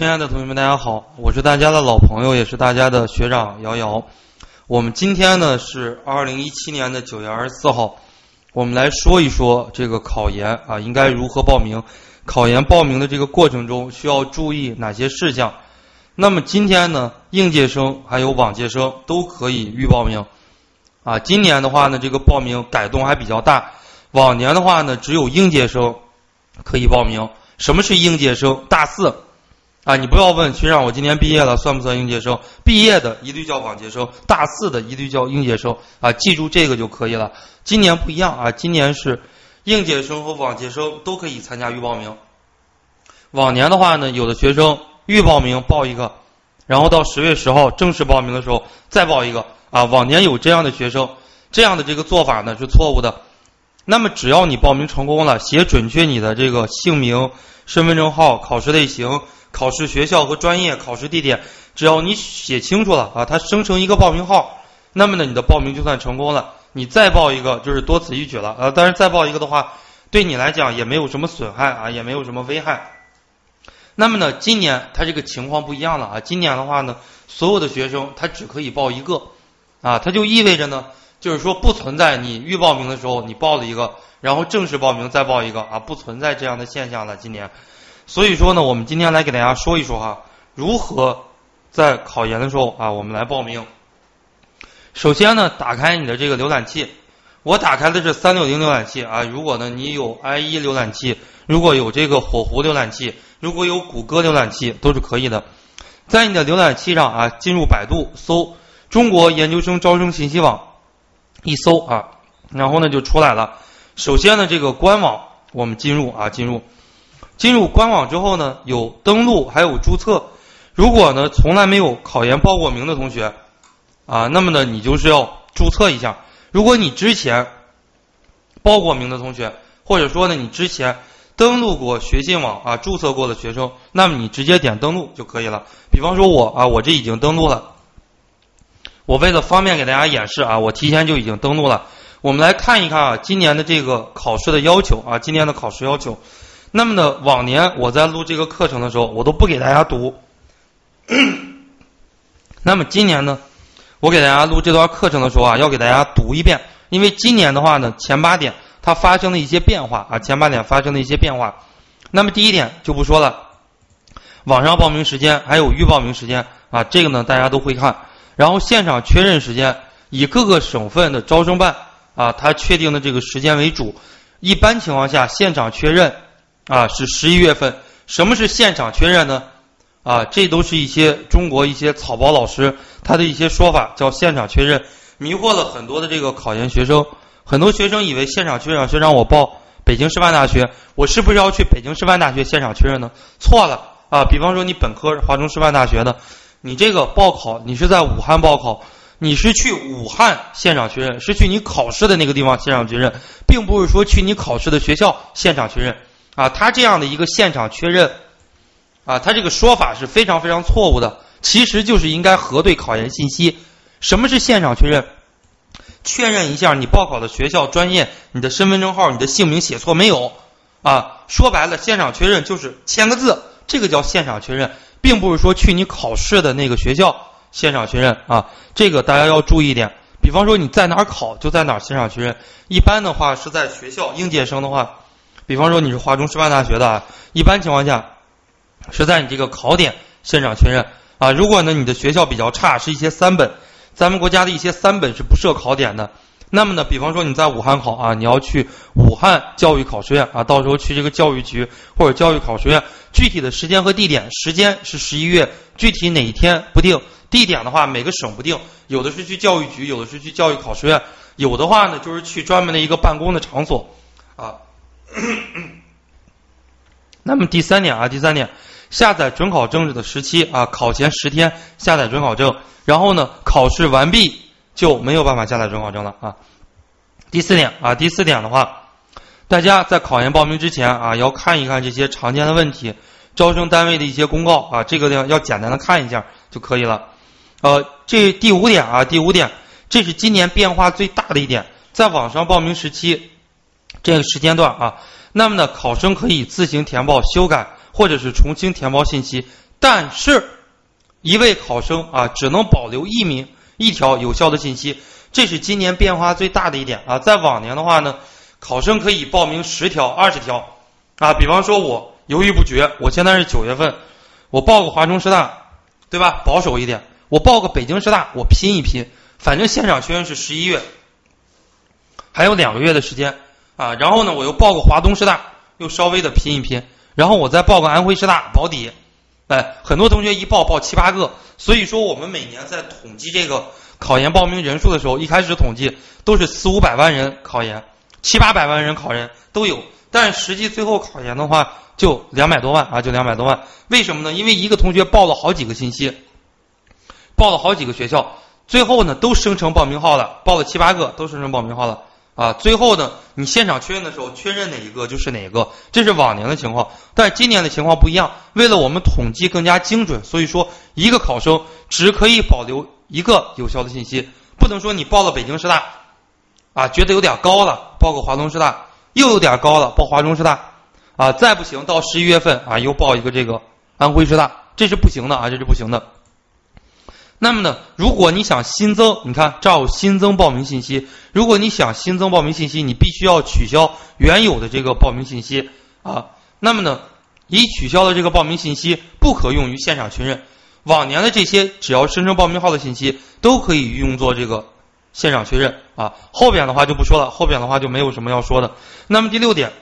亲爱的同学们，大家好，我是大家的老朋友，也是大家的学长瑶瑶。我们今天呢是二零一七年的九月二十四号，我们来说一说这个考研啊应该如何报名，考研报名的这个过程中需要注意哪些事项。那么今天呢，应届生还有往届生都可以预报名啊。今年的话呢，这个报名改动还比较大，往年的话呢，只有应届生可以报名。什么是应届生？大四啊，你不要问学长，我今年毕业了，算不算应届生？毕业的一律叫往届生，大四的一律叫应届生啊，记住这个就可以了。今年不一样啊，今年是应届生和往届生都可以参加预报名。往年的话呢，有的学生预报名报一个，然后到十月十号正式报名的时候再报一个啊。往年有这样的学生，这样的这个做法呢是错误的。那么只要你报名成功了，写准确你的这个姓名、身份证号、考试类型、考试学校和专业、考试地点，只要你写清楚了啊，它生成一个报名号，那么呢，你的报名就算成功了。你再报一个就是多此一举了啊。但是再报一个的话，对你来讲也没有什么损害啊，也没有什么危害。那么呢，今年它这个情况不一样了啊。今年的话呢，所有的学生他只可以报一个啊，它就意味着呢。就是说，不存在你预报名的时候你报了一个，然后正式报名再报一个啊，不存在这样的现象了。今年，所以说呢，我们今天来给大家说一说哈，如何在考研的时候啊，我们来报名。首先呢，打开你的这个浏览器，我打开的是三六零浏览器啊。如果呢你有 IE 浏览器，如果有这个火狐浏览器，如果有谷歌浏览器，都是可以的。在你的浏览器上啊，进入百度搜“中国研究生招生信息网”。一搜啊，然后呢就出来了。首先呢，这个官网我们进入啊，进入，进入官网之后呢，有登录还有注册。如果呢从来没有考研报过名的同学啊，那么呢你就是要注册一下。如果你之前报过名的同学，或者说呢你之前登录过学信网啊，注册过的学生，那么你直接点登录就可以了。比方说我啊，我这已经登录了。我为了方便给大家演示啊，我提前就已经登录了。我们来看一看啊，今年的这个考试的要求啊，今年的考试要求。那么呢，往年我在录这个课程的时候，我都不给大家读。那么今年呢，我给大家录这段课程的时候啊，要给大家读一遍，因为今年的话呢，前八点它发生了一些变化啊，前八点发生了一些变化。那么第一点就不说了，网上报名时间还有预报名时间啊，这个呢大家都会看。然后现场确认时间以各个省份的招生办啊，他确定的这个时间为主。一般情况下，现场确认啊是十一月份。什么是现场确认呢？啊，这都是一些中国一些草包老师他的一些说法，叫现场确认，迷惑了很多的这个考研学生。很多学生以为现场确认，学长我报北京师范大学，我是不是要去北京师范大学现场确认呢？错了啊！比方说你本科华中师范大学的。你这个报考，你是在武汉报考，你是去武汉现场确认，是去你考试的那个地方现场确认，并不是说去你考试的学校现场确认啊。他这样的一个现场确认，啊，他这个说法是非常非常错误的，其实就是应该核对考研信息。什么是现场确认？确认一下你报考的学校、专业、你的身份证号、你的姓名写错没有啊？说白了，现场确认就是签个字，这个叫现场确认。并不是说去你考试的那个学校现场确认啊，这个大家要注意一点。比方说你在哪儿考，就在哪儿现场确认。一般的话是在学校，应届生的话，比方说你是华中师范大学的，一般情况下是在你这个考点现场确认啊。如果呢你的学校比较差，是一些三本，咱们国家的一些三本是不设考点的。那么呢，比方说你在武汉考啊，你要去武汉教育考试院啊，到时候去这个教育局或者教育考试院，具体的时间和地点，时间是十一月，具体哪一天不定，地点的话每个省不定，有的是去教育局，有的是去教育考试院，有的话呢就是去专门的一个办公的场所啊。那么第三点啊，第三点，下载准考证的时期啊，考前十天下载准考证，然后呢考试完毕。就没有办法下载准考证了啊。第四点啊，第四点的话，大家在考研报名之前啊，要看一看这些常见的问题，招生单位的一些公告啊，这个地方要简单的看一下就可以了。呃，这第五点啊，第五点，这是今年变化最大的一点，在网上报名时期这个时间段啊，那么呢，考生可以自行填报、修改或者是重新填报信息，但是一位考生啊只能保留一名一条有效的信息，这是今年变化最大的一点啊。在往年的话呢，考生可以报名十条、二十条啊。比方说，我犹豫不决，我现在是九月份，我报个华中师大，对吧？保守一点，我报个北京师大，我拼一拼，反正现场确认是十一月，还有两个月的时间啊。然后呢，我又报个华东师大，又稍微的拼一拼。然后我再报个安徽师大保底，哎，很多同学一报报七八个，所以说我们每年在统计这个考研报名人数的时候，一开始统计都是四五百万人考研，七八百万人考研都有，但实际最后考研的话就两百多万啊，就两百多万。为什么呢？因为一个同学报了好几个信息，报了好几个学校，最后呢都生成报名号了，报了七八个都生成报名号了。啊，最后呢，你现场确认的时候，确认哪一个就是哪一个，这是往年的情况。但是今年的情况不一样，为了我们统计更加精准，所以说一个考生只可以保留一个有效的信息，不能说你报了北京师大，啊，觉得有点高了，报个华东师大，又有点高了，报华中师大，啊，再不行到十一月份啊，又报一个这个安徽师大，这是不行的啊，这是不行的。那么呢，如果你想新增，你看这儿有新增报名信息。如果你想新增报名信息，你必须要取消原有的这个报名信息啊。那么呢，已取消的这个报名信息不可用于现场确认。往年的这些只要生成报名号的信息都可以用作这个现场确认啊。后边的话就不说了，后边的话就没有什么要说的。那么第六点，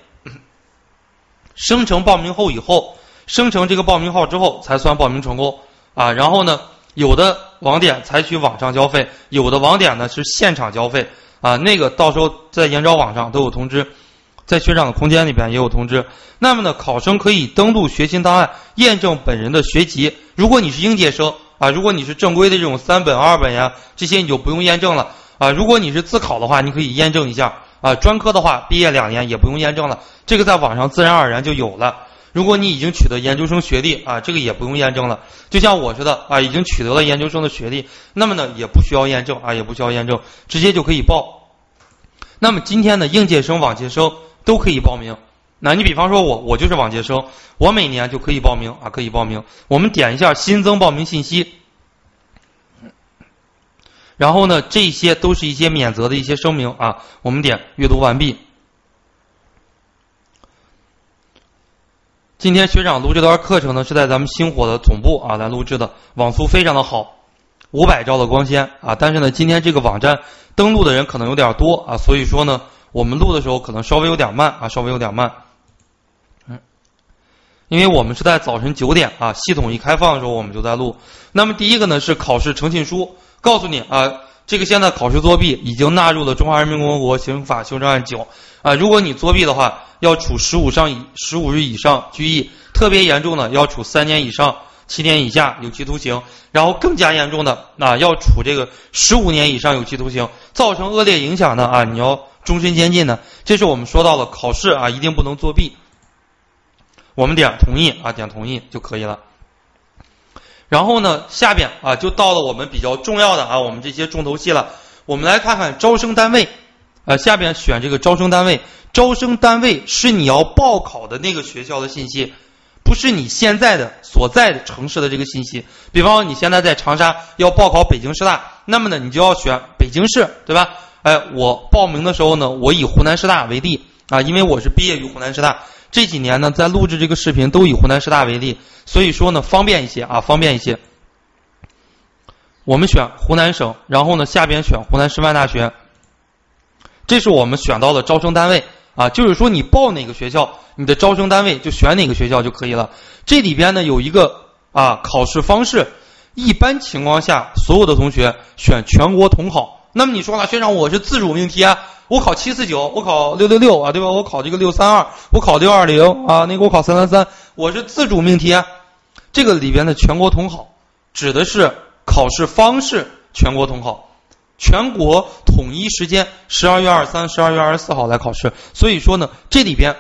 生成报名后以后，生成这个报名号之后才算报名成功啊。然后呢？有的网点采取网上交费，有的网点呢是现场交费啊。那个到时候在研招网上都有通知，在学长的空间里边也有通知。那么呢，考生可以登录学习档案验证本人的学籍。如果你是应届生啊，如果你是正规的这种三本、二本呀，这些你就不用验证了啊。如果你是自考的话，你可以验证一下啊。专科的话，毕业两年也不用验证了，这个在网上自然而然就有了。如果你已经取得研究生学历啊，这个也不用验证了。就像我似的啊，已经取得了研究生的学历，那么呢也不需要验证啊，也不需要验证，直接就可以报。那么今天的应届生、往届生都可以报名。那你比方说我，我就是往届生，我每年就可以报名啊，可以报名。我们点一下新增报名信息，然后呢，这些都是一些免责的一些声明啊，我们点阅读完毕。今天学长录这段课程呢，是在咱们星火的总部啊来录制的，网速非常的好，五百兆的光纤啊。但是呢，今天这个网站登录的人可能有点多啊，所以说呢，我们录的时候可能稍微有点慢啊，稍微有点慢。嗯，因为我们是在早晨九点啊，系统一开放的时候我们就在录。那么第一个呢是考试诚信书，告诉你啊，这个现在考试作弊已经纳入了《中华人民共和国刑法修正案九》啊，如果你作弊的话。要处十五上以十五日以上拘役，特别严重的要处三年以上七年以下有期徒刑，然后更加严重的啊要处这个十五年以上有期徒刑，造成恶劣影响的啊你要终身监禁的。这是我们说到了考试啊一定不能作弊。我们点同意啊点同意就可以了。然后呢下边啊就到了我们比较重要的啊我们这些重头戏了。我们来看看招生单位，呃下边选这个招生单位。招生单位是你要报考的那个学校的信息，不是你现在的所在的城市的这个信息。比方说你现在在长沙要报考北京师大，那么呢你就要选北京市，对吧？哎，我报名的时候呢，我以湖南师大为例啊，因为我是毕业于湖南师大，这几年呢在录制这个视频都以湖南师大为例，所以说呢方便一些啊，方便一些。我们选湖南省，然后呢下边选湖南师范大学，这是我们选到的招生单位。啊，就是说你报哪个学校，你的招生单位就选哪个学校就可以了。这里边呢有一个啊考试方式，一般情况下所有的同学选全国统考。那么你说了，学长我是自主命题啊，我考七四九，我考六六六啊，对吧？我考这个六三二，我考六二零啊，那个我考三三三，我是自主命题啊。这个里边的全国统考指的是考试方式，全国统考。全国统一时间，十二月二十三、十二月二十四号来考试。所以说呢，这里边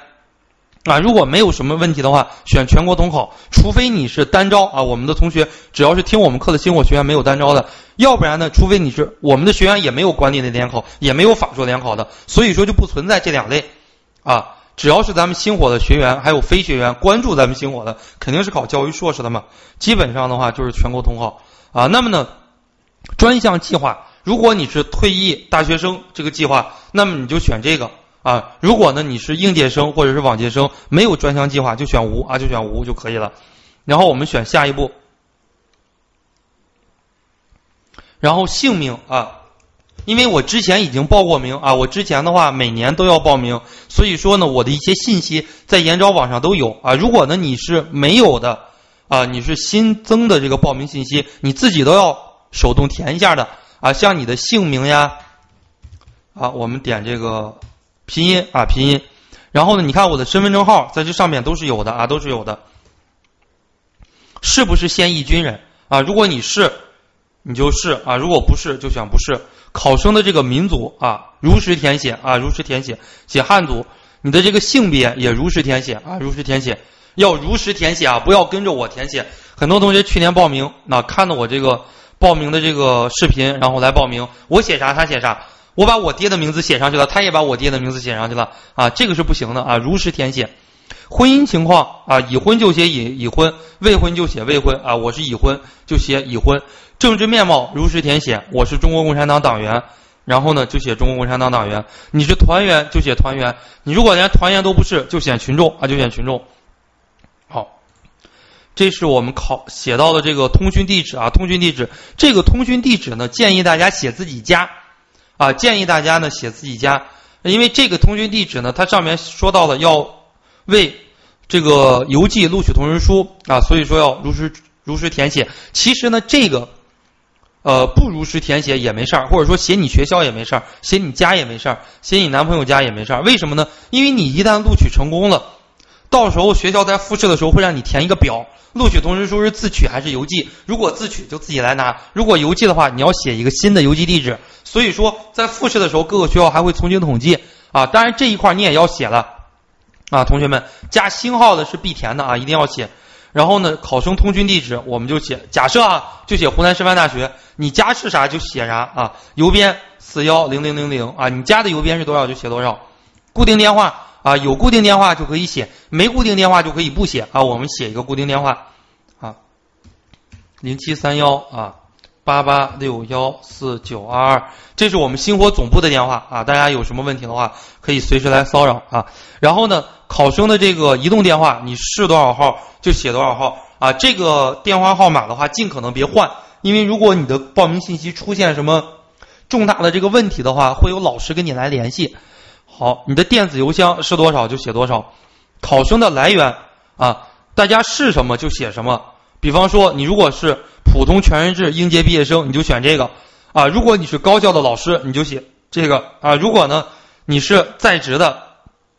啊，如果没有什么问题的话，选全国统考。除非你是单招啊，我们的同学只要是听我们课的星火学院没有单招的，要不然呢，除非你是我们的学员也没有管理类联考，也没有法硕联考的，所以说就不存在这两类啊。只要是咱们星火的学员，还有非学员关注咱们星火的，肯定是考教育硕士的嘛。基本上的话就是全国统考啊。那么呢，专项计划，如果你是退役大学生这个计划，那么你就选这个啊。如果呢你是应届生或者是往届生，没有专项计划就选无啊，就选无就可以了。然后我们选下一步，然后姓名啊。因为我之前已经报过名啊，我之前的话每年都要报名，所以说呢，我的一些信息在研招网上都有啊。如果呢你是没有的啊，你是新增的这个报名信息，你自己都要手动填一下的啊。像你的姓名呀，啊，我们点这个拼音啊拼音，然后呢，你看我的身份证号在这上面都是有的啊，都是有的。是不是现役军人啊？如果你是，你就是啊；如果不是，就选不是。考生的这个民族啊，如实填写啊，如实填写，写汉族。你的这个性别也如实填写啊，如实填写，要如实填写啊，不要跟着我填写。很多同学去年报名，那看到我这个报名的这个视频，然后来报名，我写啥他写啥，我把我爹的名字写上去了，他也把我爹的名字写上去了啊，这个是不行的啊，如实填写。婚姻情况啊，已婚就写已已婚，未婚就写未婚啊，我是已婚就写已婚。政治面貌如实填写，我是中国共产党党员，然后呢就写中国共产党党员。你是团员就写团员，你如果连团员都不是，就选群众啊，就选群众。这是我们考写到的这个通讯地址啊，通讯地址。这个通讯地址呢，建议大家写自己家啊，建议大家呢写自己家，因为这个通讯地址呢，它上面说到了要为这个邮寄录取通知书啊，所以说要如实如实填写。其实呢，这个。呃，不如实填写也没事儿，或者说写你学校也没事儿，写你家也没事儿，写你男朋友家也没事儿。为什么呢？因为你一旦录取成功了，到时候学校在复试的时候会让你填一个表，录取通知书是自取还是邮寄？如果自取就自己来拿，如果邮寄的话，你要写一个新的邮寄地址。所以说，在复试的时候，各个学校还会重新统计啊。当然这一块你也要写了啊，同学们加星号的是必填的啊，一定要写。然后呢，考生通讯地址我们就写，假设啊，就写湖南师范大学。你家是啥就写啥啊，邮编四幺零零零零啊，你家的邮编是多少就写多少。固定电话啊，有固定电话就可以写，没固定电话就可以不写啊。我们写一个固定电话啊，零七三幺啊，八八六幺四九二二，这是我们星火总部的电话啊。大家有什么问题的话，可以随时来骚扰啊。然后呢，考生的这个移动电话，你是多少号就写多少号啊。这个电话号码的话，尽可能别换。因为如果你的报名信息出现什么重大的这个问题的话，会有老师跟你来联系。好，你的电子邮箱是多少就写多少。考生的来源啊，大家是什么就写什么。比方说，你如果是普通全日制应届毕业生，你就选这个啊；如果你是高校的老师，你就写这个啊；如果呢你是在职的，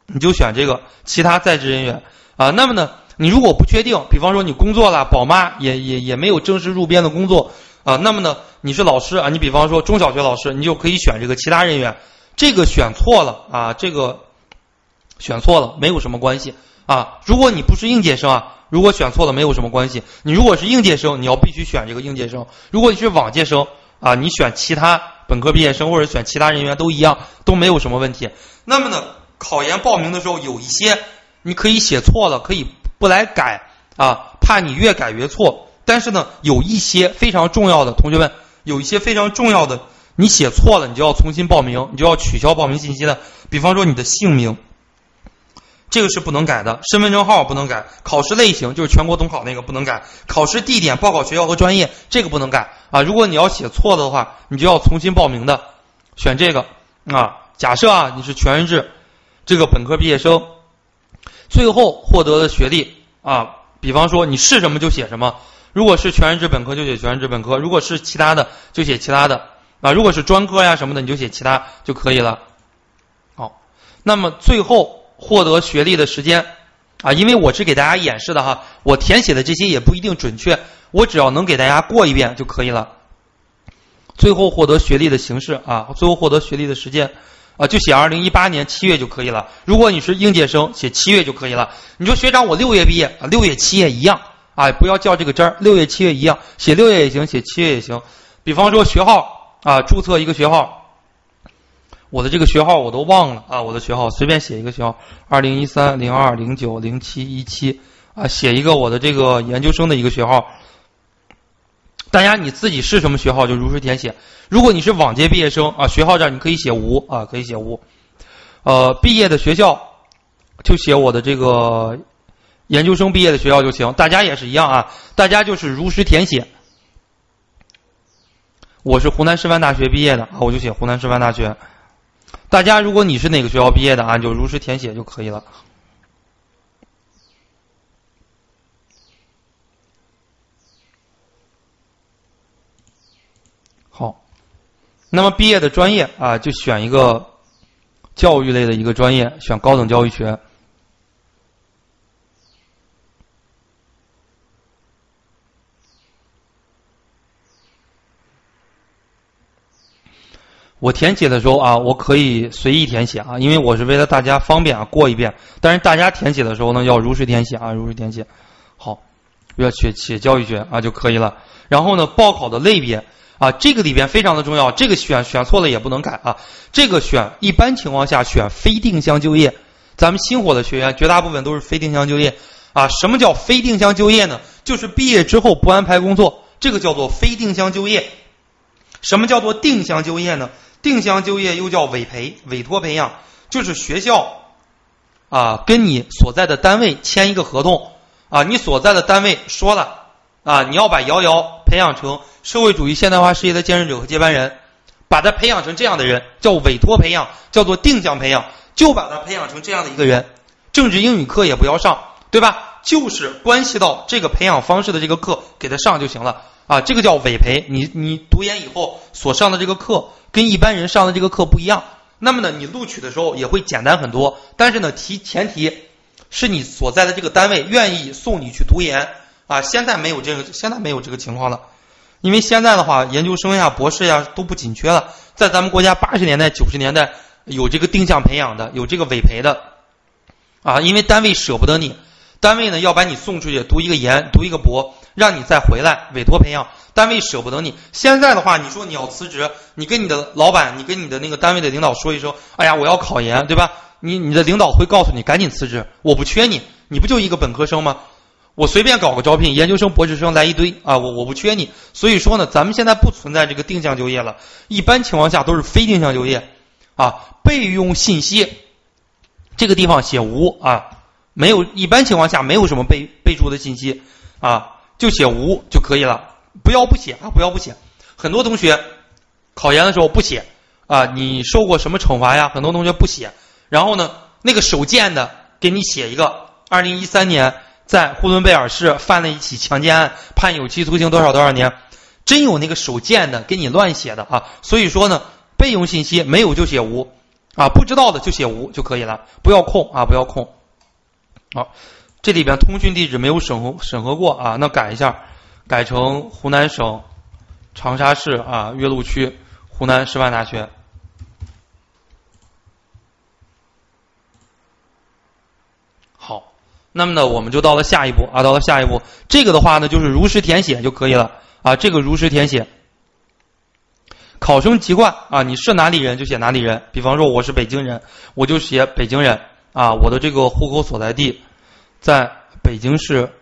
你就选这个其他在职人员啊。那么呢？你如果不确定，比方说你工作了，宝妈也也也没有正式入编的工作啊，那么呢，你是老师啊，你比方说中小学老师，你就可以选这个其他人员。这个选错了啊，这个选错了没有什么关系啊。如果你不是应届生啊，如果选错了没有什么关系。你如果是应届生，你要必须选这个应届生。如果你是往届生啊，你选其他本科毕业生或者选其他人员都一样，都没有什么问题。那么呢，考研报名的时候有一些你可以写错了，可以。不来改啊，怕你越改越错。但是呢，有一些非常重要的同学们，有一些非常重要的，你写错了，你就要重新报名，你就要取消报名信息的。比方说你的姓名，这个是不能改的；身份证号不能改；考试类型就是全国统考那个不能改；考试地点、报考学校和专业这个不能改啊。如果你要写错的话，你就要重新报名的，选这个啊。假设啊，你是全日制这个本科毕业生。最后获得的学历啊，比方说你是什么就写什么。如果是全日制本科就写全日制本科，如果是其他的就写其他的啊。如果是专科呀什么的你就写其他就可以了。好，那么最后获得学历的时间啊，因为我是给大家演示的哈，我填写的这些也不一定准确，我只要能给大家过一遍就可以了。最后获得学历的形式啊，最后获得学历的时间。啊，就写二零一八年七月就可以了。如果你是应届生，写七月就可以了。你说学长，我六月毕业啊，六月七月一样啊，不要较这个真儿，六月七月一样，写六月也行，写七月也行。比方说学号啊，注册一个学号，我的这个学号我都忘了啊，我的学号随便写一个学号，二零一三零二零九零七一七啊，写一个我的这个研究生的一个学号。大家你自己是什么学号就如实填写。如果你是往届毕业生啊，学号这儿你可以写无啊，可以写无。呃，毕业的学校就写我的这个研究生毕业的学校就行。大家也是一样啊，大家就是如实填写。我是湖南师范大学毕业的啊，我就写湖南师范大学。大家如果你是哪个学校毕业的啊，就如实填写就可以了。好，那么毕业的专业啊，就选一个教育类的一个专业，选高等教育学。我填写的时候啊，我可以随意填写啊，因为我是为了大家方便啊，过一遍。但是大家填写的时候呢，要如实填写啊，如实填写。好，要写写教育学啊就可以了。然后呢，报考的类别啊，这个里边非常的重要，这个选选错了也不能改啊。这个选一般情况下选非定向就业，咱们星火的学员绝大部分都是非定向就业啊。什么叫非定向就业呢？就是毕业之后不安排工作，这个叫做非定向就业。什么叫做定向就业呢？定向就业又叫委培、委托培养，就是学校啊跟你所在的单位签一个合同啊，你所在的单位说了啊，你要把瑶瑶培养成社会主义现代化事业的见证者和接班人，把他培养成这样的人，叫委托培养，叫做定向培养，就把他培养成这样的一个人，政治英语课也不要上，对吧？就是关系到这个培养方式的这个课给他上就行了啊，这个叫委培。你你读研以后所上的这个课。跟一般人上的这个课不一样，那么呢，你录取的时候也会简单很多。但是呢，提前提是你所在的这个单位愿意送你去读研啊。现在没有这个，现在没有这个情况了，因为现在的话，研究生呀、博士呀都不紧缺了。在咱们国家八十年代、九十年代有这个定向培养的，有这个委培的啊，因为单位舍不得你，单位呢要把你送出去读一个研、读一个博，让你再回来委托培养。单位舍不得你，现在的话，你说你要辞职，你跟你的老板，你跟你的那个单位的领导说一声，哎呀，我要考研，对吧？你你的领导会告诉你赶紧辞职，我不缺你，你不就一个本科生吗？我随便搞个招聘，研究生、博士生来一堆啊，我我不缺你。所以说呢，咱们现在不存在这个定向就业了，一般情况下都是非定向就业啊。备用信息这个地方写无啊，没有，一般情况下没有什么备备注的信息啊，就写无就可以了。不要不写啊！不要不写。很多同学考研的时候不写啊，你受过什么惩罚呀？很多同学不写。然后呢，那个手贱的给你写一个：二零一三年在呼伦贝尔市犯了一起强奸案，判有期徒刑多少多少年。真有那个手贱的给你乱写的啊！所以说呢，备用信息没有就写无啊，不知道的就写无就可以了，不要空啊，不要空。好，这里边通讯地址没有审核审核过啊，那改一下。改成湖南省长沙市啊岳麓区湖南师范大学。好，那么呢，我们就到了下一步啊，到了下一步，这个的话呢，就是如实填写就可以了啊，这个如实填写。考生籍贯啊，你是哪里人就写哪里人，比方说我是北京人，我就写北京人啊，我的这个户口所在地在北京市。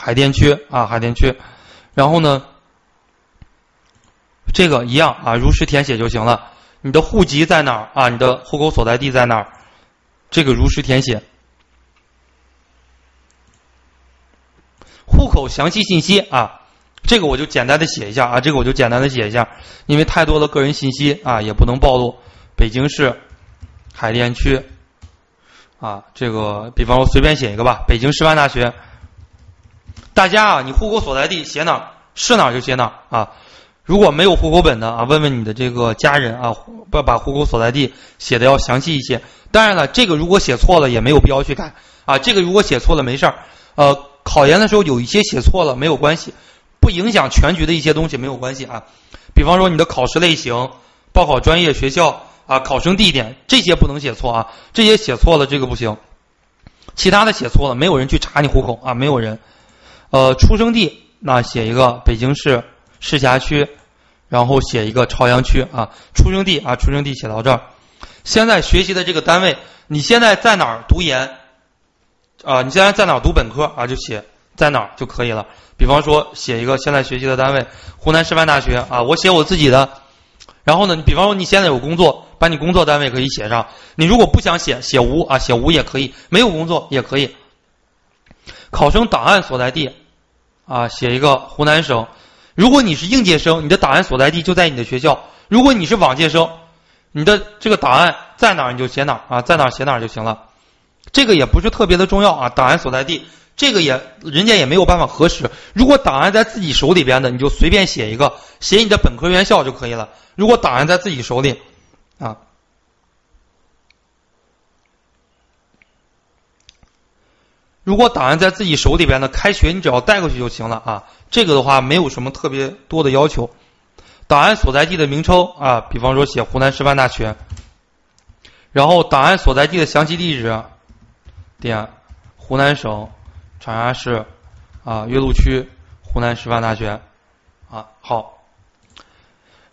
海淀区啊，海淀区，然后呢，这个一样啊，如实填写就行了。你的户籍在哪儿啊？你的户口所在地在哪儿？这个如实填写。户口详细信息啊，这个我就简单的写一下啊，这个我就简单的写一下，因为太多的个人信息啊，也不能暴露。北京市海淀区啊，这个比方说随便写一个吧，北京师范大学。大家啊，你户口所在地写哪儿是哪儿就写哪儿啊。如果没有户口本的啊，问问你的这个家人啊，不把户口所在地写的要详细一些。当然了，这个如果写错了也没有必要去改啊。这个如果写错了没事儿，呃，考研的时候有一些写错了没有关系，不影响全局的一些东西没有关系啊。比方说你的考试类型、报考专业学校啊、考生地点这些不能写错啊，这些写错了这个不行。其他的写错了，没有人去查你户口啊，没有人。呃，出生地那写一个北京市市辖区，然后写一个朝阳区啊。出生地啊，出生地写到这儿，现在学习的这个单位，你现在在哪儿读研？啊，你现在在哪儿读本科啊？就写在哪儿就可以了。比方说，写一个现在学习的单位，湖南师范大学啊，我写我自己的。然后呢，你比方说你现在有工作，把你工作单位可以写上。你如果不想写，写无啊，写无也可以，没有工作也可以。考生档案所在地啊，写一个湖南省。如果你是应届生，你的档案所在地就在你的学校；如果你是往届生，你的这个档案在哪儿你就写哪儿啊，在哪儿写哪儿就行了。这个也不是特别的重要啊，档案所在地。这个也，人家也没有办法核实。如果档案在自己手里边的，你就随便写一个，写你的本科院校就可以了。如果档案在自己手里，啊，如果档案在自己手里边呢，开学你只要带过去就行了啊。这个的话没有什么特别多的要求。档案所在地的名称啊，比方说写湖南师范大学，然后档案所在地的详细地址，点湖南省。长沙市啊，岳麓区湖南师范大学啊，好，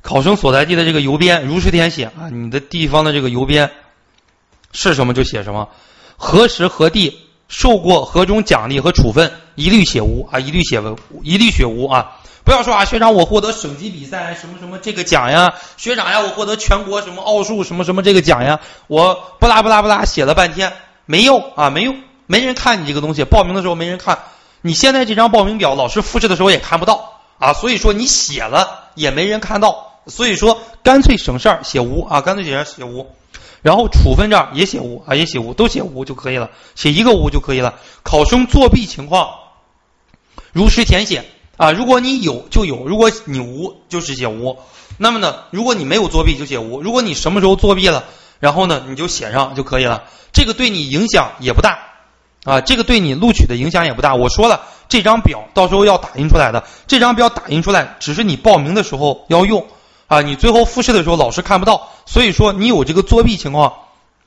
考生所在地的这个邮编如实填写啊，你的地方的这个邮编是什么就写什么，何时何地受过何种奖励和处分，一律写无啊，一律写无，一律写无啊，不要说啊，学长我获得省级比赛什么什么这个奖呀，学长呀我获得全国什么奥数什么什么这个奖呀，我不拉不拉不拉写了半天没用啊，没用。没人看你这个东西，报名的时候没人看。你现在这张报名表，老师复试的时候也看不到啊。所以说你写了也没人看到。所以说干脆省事儿写无啊，干脆写写无。然后处分这儿也写无啊，也写无，都写无就可以了，写一个无就可以了。考生作弊情况如实填写啊，如果你有就有，如果你无就是写无。那么呢，如果你没有作弊就写无，如果你什么时候作弊了，然后呢你就写上就可以了。这个对你影响也不大。啊，这个对你录取的影响也不大。我说了，这张表到时候要打印出来的，这张表打印出来只是你报名的时候要用，啊，你最后复试的时候老师看不到。所以说你有这个作弊情况，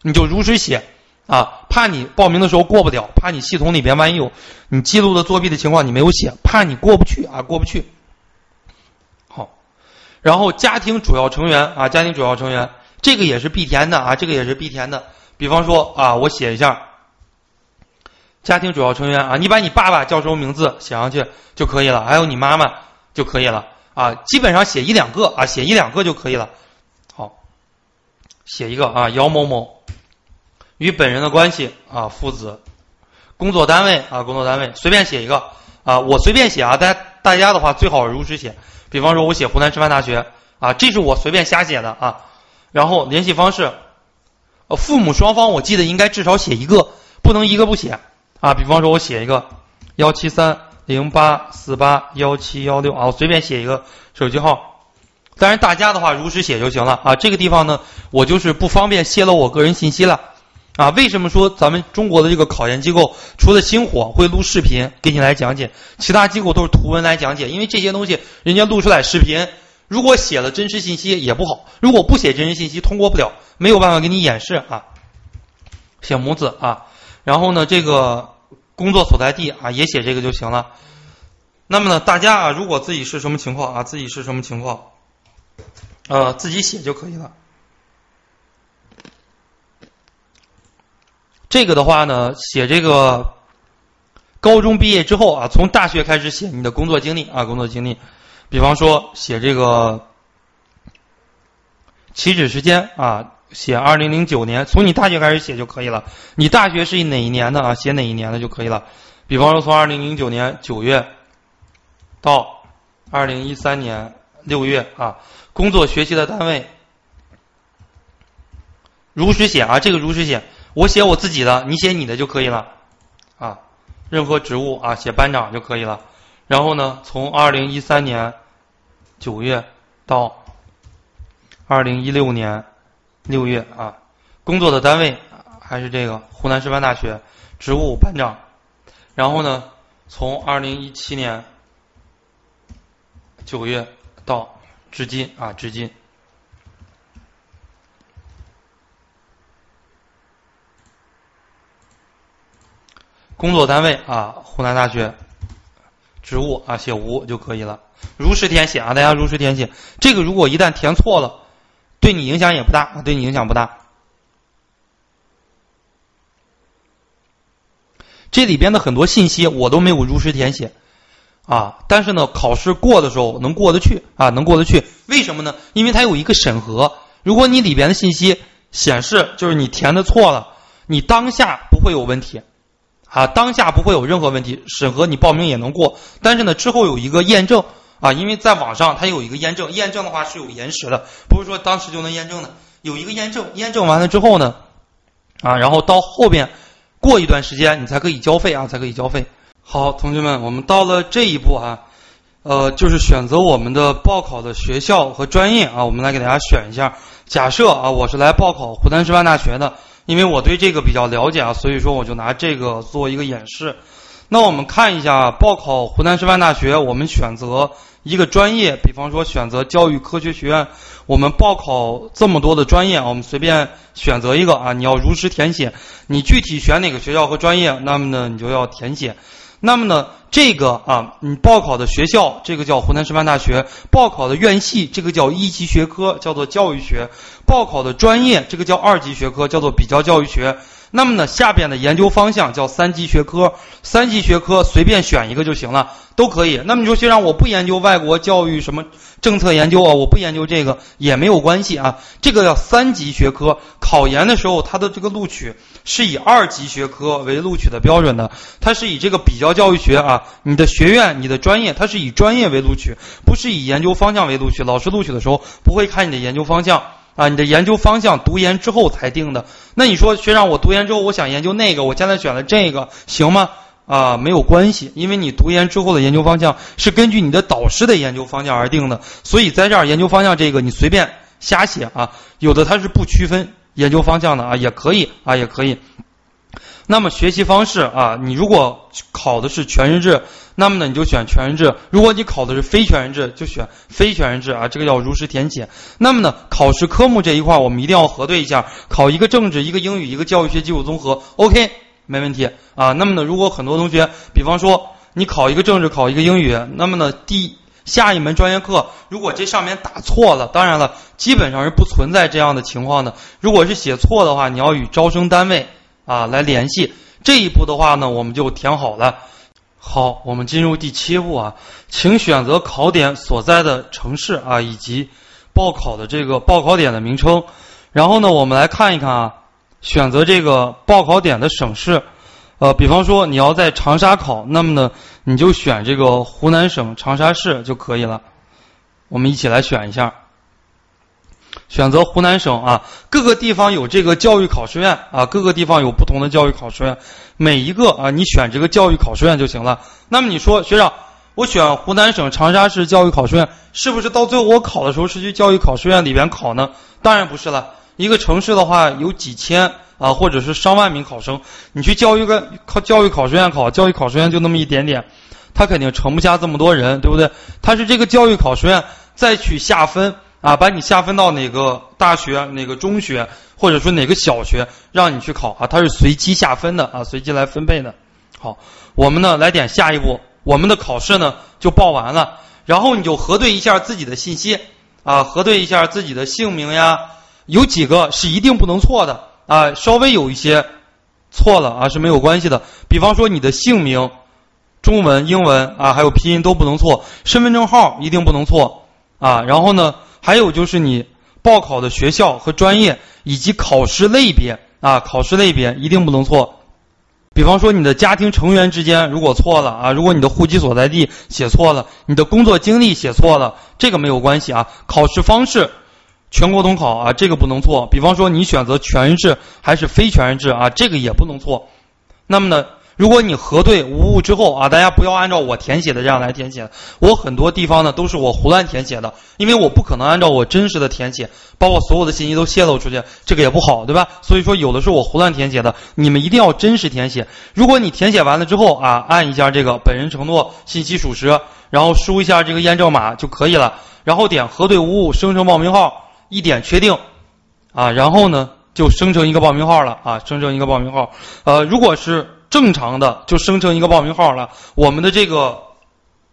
你就如实写，啊，怕你报名的时候过不了，怕你系统里边万一有你记录的作弊的情况你没有写，怕你过不去啊，过不去。好，然后家庭主要成员啊，家庭主要成员这个也是必填的啊，这个也是必填的。比方说啊，我写一下。家庭主要成员啊，你把你爸爸叫什么名字写上去就可以了，还有你妈妈就可以了啊，基本上写一两个啊，写一两个就可以了。好，写一个啊，姚某某与本人的关系啊，父子，工作单位啊，工作单位随便写一个啊，我随便写啊，大家大家的话最好如实写。比方说，我写湖南师范大学啊，这是我随便瞎写的啊。然后联系方式，呃，父母双方我记得应该至少写一个，不能一个不写。啊，比方说，我写一个幺七三零八四八幺七幺六啊，我随便写一个手机号。当然，大家的话如实写就行了啊。这个地方呢，我就是不方便泄露我个人信息了啊。为什么说咱们中国的这个考研机构除了星火会录视频给你来讲解，其他机构都是图文来讲解？因为这些东西人家录出来视频，如果写了真实信息也不好，如果不写真实信息通过不了，没有办法给你演示啊。写母子啊。然后呢，这个工作所在地啊，也写这个就行了。那么呢，大家啊，如果自己是什么情况啊，自己是什么情况，呃，自己写就可以了。这个的话呢，写这个高中毕业之后啊，从大学开始写你的工作经历啊，工作经历。比方说，写这个起止时间啊。写二零零九年，从你大学开始写就可以了。你大学是哪一年的啊？写哪一年的就可以了。比方说，从二零零九年九月到二零一三年六月啊，工作学习的单位如实写啊，这个如实写。我写我自己的，你写你的就可以了啊。任何职务啊，写班长就可以了。然后呢，从二零一三年九月到二零一六年。六月啊，工作的单位还是这个湖南师范大学，职务班长。然后呢，从二零一七年九月到至今啊，至今。工作单位啊，湖南大学，职务啊，写无就可以了，如实填写啊，大家如实填写。这个如果一旦填错了。对你影响也不大，对你影响不大。这里边的很多信息我都没有如实填写啊，但是呢，考试过的时候能过得去啊，能过得去。为什么呢？因为它有一个审核，如果你里边的信息显示就是你填的错了，你当下不会有问题啊，当下不会有任何问题，审核你报名也能过。但是呢，之后有一个验证。啊，因为在网上它有一个验证，验证的话是有延时的，不是说当时就能验证的，有一个验证，验证完了之后呢，啊，然后到后边。过一段时间，你才可以交费啊，才可以交费。好，同学们，我们到了这一步啊，呃，就是选择我们的报考的学校和专业啊，我们来给大家选一下。假设啊，我是来报考湖南师范大学的，因为我对这个比较了解啊，所以说我就拿这个做一个演示。那我们看一下报考湖南师范大学，我们选择。一个专业，比方说选择教育科学学院，我们报考这么多的专业，我们随便选择一个啊，你要如实填写。你具体选哪个学校和专业，那么呢，你就要填写。那么呢，这个啊，你报考的学校，这个叫湖南师范大学；报考的院系，这个叫一级学科，叫做教育学；报考的专业，这个叫二级学科，叫做比较教育学。那么呢，下边的研究方向叫三级学科，三级学科随便选一个就行了，都可以。那么你说学长，我不研究外国教育什么政策研究啊，我不研究这个也没有关系啊。这个叫三级学科，考研的时候它的这个录取是以二级学科为录取的标准的，它是以这个比较教育学啊，你的学院、你的专业，它是以专业为录取，不是以研究方向为录取。老师录取的时候不会看你的研究方向。啊，你的研究方向读研之后才定的。那你说学长，我读研之后我想研究那个，我现在选了这个，行吗？啊，没有关系，因为你读研之后的研究方向是根据你的导师的研究方向而定的。所以在这儿研究方向这个你随便瞎写啊，有的它是不区分研究方向的啊，也可以啊，也可以。那么学习方式啊，你如果考的是全日制，那么呢你就选全日制；如果你考的是非全日制，就选非全日制啊。这个要如实填写。那么呢，考试科目这一块我们一定要核对一下，考一个政治，一个英语，一个教育学基础综合，OK，没问题啊。那么呢，如果很多同学，比方说你考一个政治，考一个英语，那么呢，第下一门专业课如果这上面打错了，当然了，基本上是不存在这样的情况的。如果是写错的话，你要与招生单位。啊，来联系这一步的话呢，我们就填好了。好，我们进入第七步啊，请选择考点所在的城市啊，以及报考的这个报考点的名称。然后呢，我们来看一看啊，选择这个报考点的省市。呃，比方说你要在长沙考，那么呢，你就选这个湖南省长沙市就可以了。我们一起来选一下。选择湖南省啊，各个地方有这个教育考试院啊，各个地方有不同的教育考试院，每一个啊，你选这个教育考试院就行了。那么你说学长，我选湖南省长沙市教育考试院，是不是到最后我考的时候是去教育考试院里边考呢？当然不是了。一个城市的话有几千啊，或者是上万名考生，你去教育个考教育考试院考，教育考试院就那么一点点，他肯定盛不下这么多人，对不对？他是这个教育考试院再去下分。啊，把你下分到哪个大学、哪个中学，或者说哪个小学，让你去考啊？它是随机下分的啊，随机来分配的。好，我们呢来点下一步，我们的考试呢就报完了，然后你就核对一下自己的信息啊，核对一下自己的姓名呀，有几个是一定不能错的啊，稍微有一些错了啊是没有关系的。比方说你的姓名，中文、英文啊，还有拼音都不能错，身份证号一定不能错啊，然后呢。还有就是你报考的学校和专业以及考试类别啊，考试类别一定不能错。比方说你的家庭成员之间如果错了啊，如果你的户籍所在地写错了，你的工作经历写错了，这个没有关系啊。考试方式全国统考啊，这个不能错。比方说你选择全日制还是非全日制啊，这个也不能错。那么呢？如果你核对无误之后啊，大家不要按照我填写的这样来填写。我很多地方呢都是我胡乱填写的，因为我不可能按照我真实的填写，把我所有的信息都泄露出去，这个也不好，对吧？所以说有的是我胡乱填写的，你们一定要真实填写。如果你填写完了之后啊，按一下这个本人承诺信息属实，然后输一下这个验证码就可以了，然后点核对无误，生成报名号，一点确定，啊，然后呢就生成一个报名号了啊，生成一个报名号。呃，如果是正常的就生成一个报名号了，我们的这个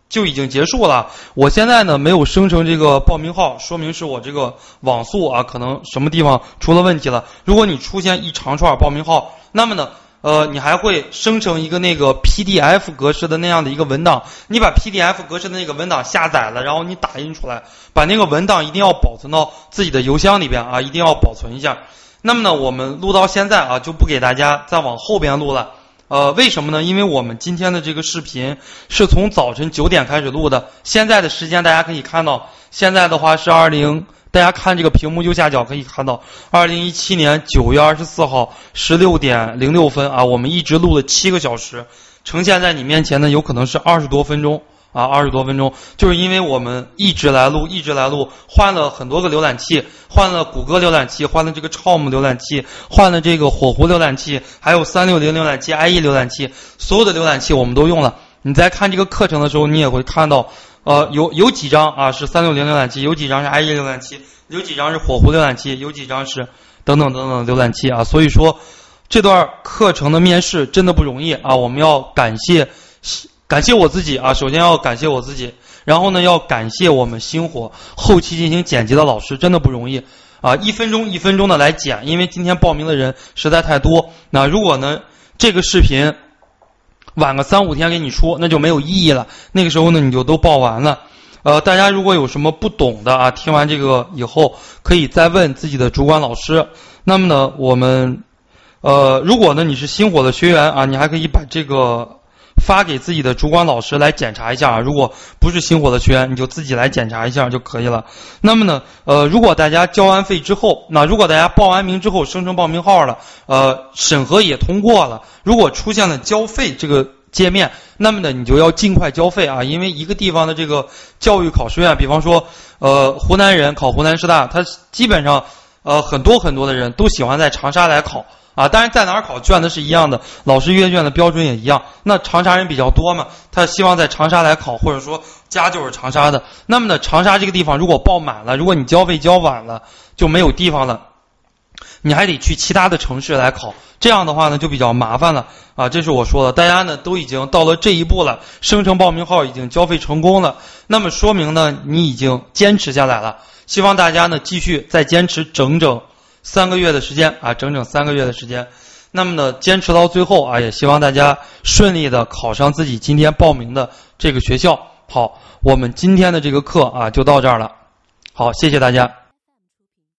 就已经结束了。我现在呢没有生成这个报名号，说明是我这个网速啊可能什么地方出了问题了。如果你出现一长串报名号，那么呢呃，你还会生成一个那个 PDF 格式的那样的一个文档。你把 PDF 格式的那个文档下载了，然后你打印出来，把那个文档一定要保存到自己的邮箱里边啊，一定要保存一下。那么呢，我们录到现在啊，就不给大家再往后边录了。呃，为什么呢？因为我们今天的这个视频是从早晨九点开始录的，现在的时间大家可以看到，现在的话是二零。大家看这个屏幕右下角可以看到，二零一七年九月二十四号十六点零六分啊，我们一直录了七个小时，呈现在你面前呢，有可能是二十多分钟啊，二十多分钟，就是因为我们一直来录，一直来录，换了很多个浏览器，换了谷歌浏览器，换了这个 Chrome 浏览器，换了这个火狐浏览器，还有三六零浏览器、IE 浏览器，所有的浏览器我们都用了。你在看这个课程的时候，你也会看到。呃，有有几张啊是三六零浏览器，有几张是 IE 浏览器，有几张是火狐浏览器，有几张是等等等等浏览器啊。所以说，这段课程的面试真的不容易啊。我们要感谢感谢我自己啊，首先要感谢我自己，然后呢要感谢我们星火后期进行剪辑的老师，真的不容易啊。一分钟一分钟的来剪，因为今天报名的人实在太多。那如果呢这个视频。晚个三五天给你出，那就没有意义了。那个时候呢，你就都报完了。呃，大家如果有什么不懂的啊，听完这个以后可以再问自己的主管老师。那么呢，我们呃，如果呢你是星火的学员啊，你还可以把这个。发给自己的主管老师来检查一下啊，如果不是星火的学员，你就自己来检查一下就可以了。那么呢，呃，如果大家交完费之后，那如果大家报完名之后生成报名号了，呃，审核也通过了，如果出现了交费这个界面，那么呢，你就要尽快交费啊，因为一个地方的这个教育考试院，比方说，呃，湖南人考湖南师大，他基本上，呃，很多很多的人都喜欢在长沙来考。啊，当然在哪儿考卷子是一样的，老师阅卷的标准也一样。那长沙人比较多嘛，他希望在长沙来考，或者说家就是长沙的。那么呢，长沙这个地方如果报满了，如果你交费交晚了，就没有地方了，你还得去其他的城市来考。这样的话呢，就比较麻烦了啊。这是我说的，大家呢都已经到了这一步了，生成报名号已经交费成功了，那么说明呢你已经坚持下来了。希望大家呢继续再坚持整整。三个月的时间啊，整整三个月的时间，那么呢，坚持到最后啊，也希望大家顺利的考上自己今天报名的这个学校。好，我们今天的这个课啊，就到这儿了。好，谢谢大家。